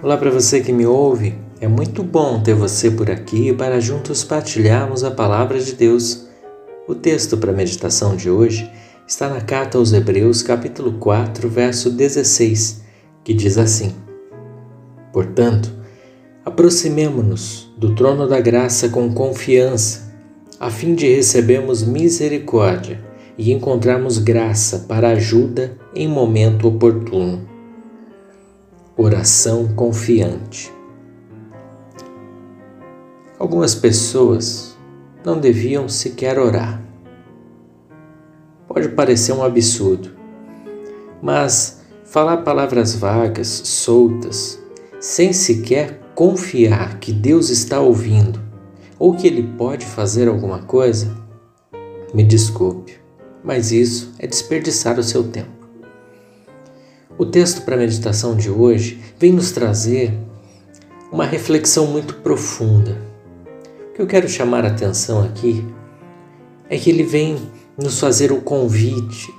Olá para você que me ouve. É muito bom ter você por aqui para juntos partilharmos a palavra de Deus. O texto para a meditação de hoje está na carta aos Hebreus, capítulo 4, verso 16, que diz assim: Portanto, aproximemo-nos do trono da graça com confiança, a fim de recebermos misericórdia e encontrarmos graça para ajuda em momento oportuno. Oração confiante. Algumas pessoas não deviam sequer orar. Pode parecer um absurdo, mas falar palavras vagas, soltas, sem sequer confiar que Deus está ouvindo ou que Ele pode fazer alguma coisa, me desculpe, mas isso é desperdiçar o seu tempo. O texto para a meditação de hoje vem nos trazer uma reflexão muito profunda. O que eu quero chamar a atenção aqui é que ele vem nos fazer o convite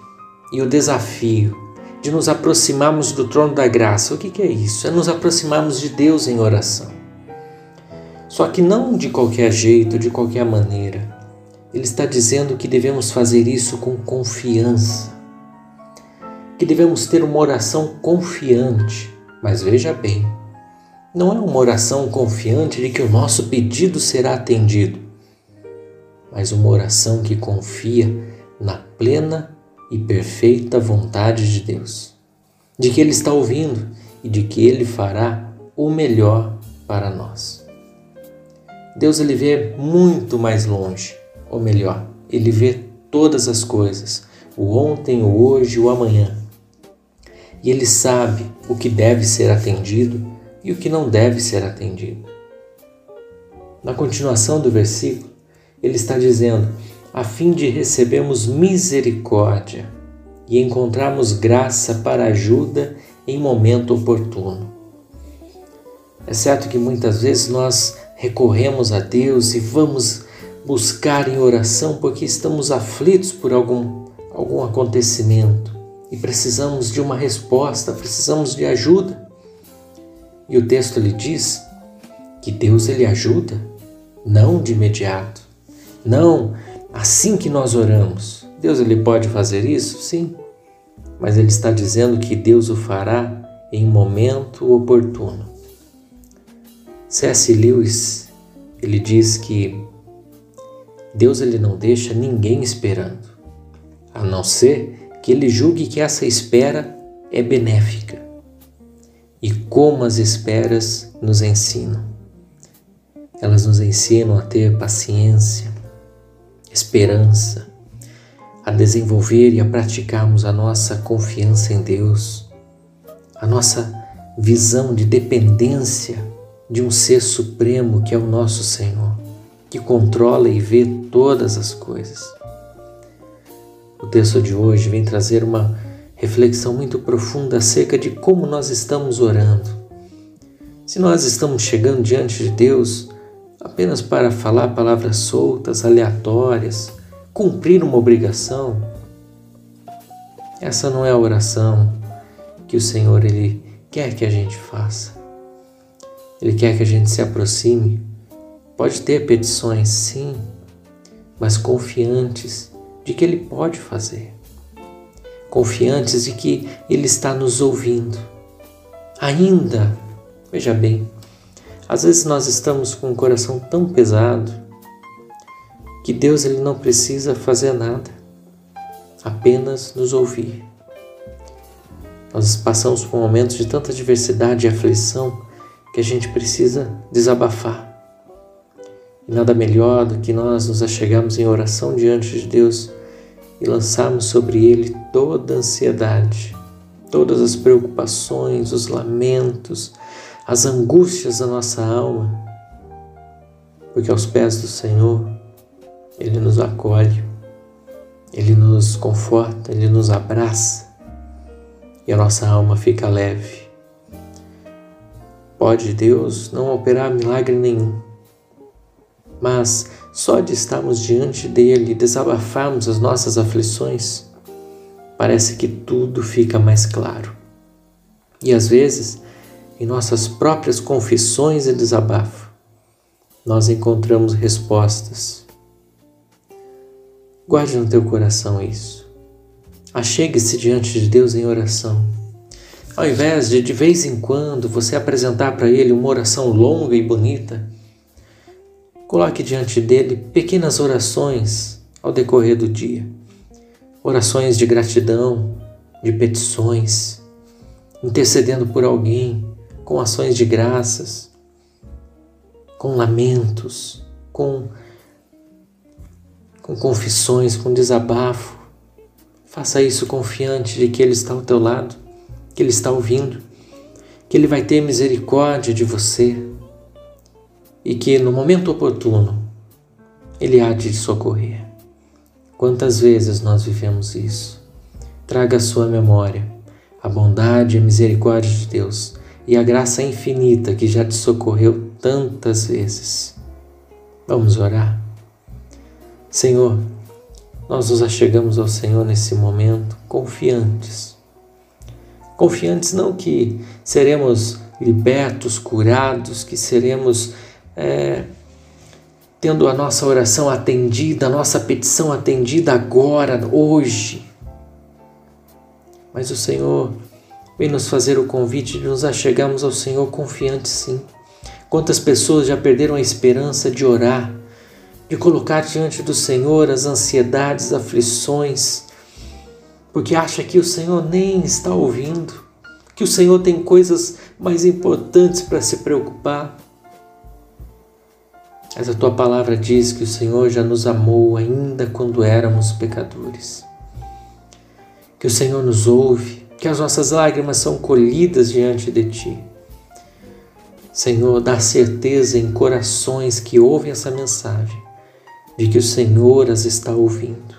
e o desafio de nos aproximarmos do trono da graça. O que é isso? É nos aproximarmos de Deus em oração. Só que não de qualquer jeito, de qualquer maneira. Ele está dizendo que devemos fazer isso com confiança que devemos ter uma oração confiante. Mas veja bem, não é uma oração confiante de que o nosso pedido será atendido, mas uma oração que confia na plena e perfeita vontade de Deus, de que Ele está ouvindo e de que Ele fará o melhor para nós. Deus ele vê muito mais longe, ou melhor, ele vê todas as coisas, o ontem, o hoje, o amanhã e ele sabe o que deve ser atendido e o que não deve ser atendido. Na continuação do versículo, ele está dizendo: a fim de recebermos misericórdia e encontrarmos graça para ajuda em momento oportuno. É certo que muitas vezes nós recorremos a Deus e vamos buscar em oração porque estamos aflitos por algum, algum acontecimento e precisamos de uma resposta, precisamos de ajuda. E o texto lhe diz que Deus ele ajuda não de imediato, não assim que nós oramos. Deus ele pode fazer isso? Sim. Mas ele está dizendo que Deus o fará em momento oportuno. C.S. Lewis, ele diz que Deus ele não deixa ninguém esperando, a não ser que ele julgue que essa espera é benéfica. E como as esperas nos ensinam. Elas nos ensinam a ter paciência, esperança, a desenvolver e a praticarmos a nossa confiança em Deus, a nossa visão de dependência de um ser supremo que é o nosso Senhor, que controla e vê todas as coisas. O texto de hoje vem trazer uma reflexão muito profunda acerca de como nós estamos orando. Se nós estamos chegando diante de Deus apenas para falar palavras soltas, aleatórias, cumprir uma obrigação, essa não é a oração que o Senhor ele quer que a gente faça. Ele quer que a gente se aproxime. Pode ter petições, sim, mas confiantes de que Ele pode fazer, confiantes de que Ele está nos ouvindo. Ainda, veja bem, às vezes nós estamos com o coração tão pesado que Deus ele não precisa fazer nada, apenas nos ouvir. Nós passamos por momentos de tanta diversidade e aflição que a gente precisa desabafar. E nada melhor do que nós nos achegarmos em oração diante de Deus e lançarmos sobre Ele toda a ansiedade, todas as preocupações, os lamentos, as angústias da nossa alma, porque aos pés do Senhor Ele nos acolhe, Ele nos conforta, Ele nos abraça e a nossa alma fica leve. Pode Deus não operar milagre nenhum, mas só de estarmos diante dele e desabafarmos as nossas aflições, parece que tudo fica mais claro. E às vezes, em nossas próprias confissões e desabafo, nós encontramos respostas. Guarde no teu coração isso. Achegue-se diante de Deus em oração. Ao invés de de vez em quando você apresentar para Ele uma oração longa e bonita, coloque diante dele pequenas orações ao decorrer do dia. Orações de gratidão, de petições, intercedendo por alguém, com ações de graças, com lamentos, com, com confissões, com desabafo. Faça isso confiante de que Ele está ao teu lado, que Ele está ouvindo, que Ele vai ter misericórdia de você e que no momento oportuno Ele há de socorrer. Quantas vezes nós vivemos isso? Traga à sua memória a bondade e a misericórdia de Deus e a graça infinita que já te socorreu tantas vezes. Vamos orar? Senhor, nós nos achegamos ao Senhor nesse momento confiantes. Confiantes não que seremos libertos, curados, que seremos é, tendo a nossa oração atendida, a nossa petição atendida agora, hoje. Mas o Senhor Vem nos fazer o convite de nos achegarmos ao Senhor confiantes, sim. Quantas pessoas já perderam a esperança de orar, de colocar diante do Senhor as ansiedades, aflições, porque acha que o Senhor nem está ouvindo, que o Senhor tem coisas mais importantes para se preocupar. Mas a tua palavra diz que o Senhor já nos amou ainda quando éramos pecadores. Que o Senhor nos ouve, que as nossas lágrimas são colhidas diante de Ti. Senhor, dá certeza em corações que ouvem essa mensagem de que o Senhor as está ouvindo,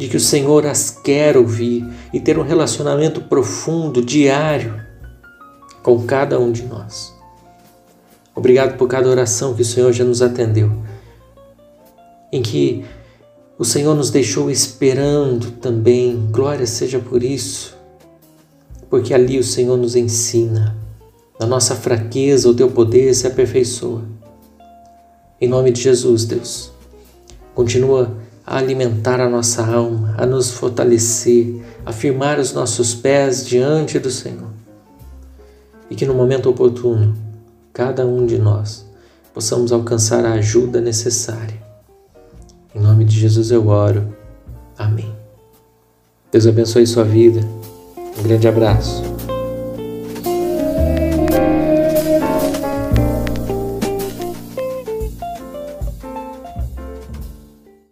de que o Senhor as quer ouvir e ter um relacionamento profundo, diário, com cada um de nós. Obrigado por cada oração que o Senhor já nos atendeu, em que o Senhor nos deixou esperando também, glória seja por isso porque ali o Senhor nos ensina. Na nossa fraqueza, o teu poder se aperfeiçoa. Em nome de Jesus, Deus, continua a alimentar a nossa alma, a nos fortalecer, a firmar os nossos pés diante do Senhor. E que no momento oportuno, cada um de nós possamos alcançar a ajuda necessária. Em nome de Jesus eu oro. Amém. Deus abençoe sua vida um grande abraço.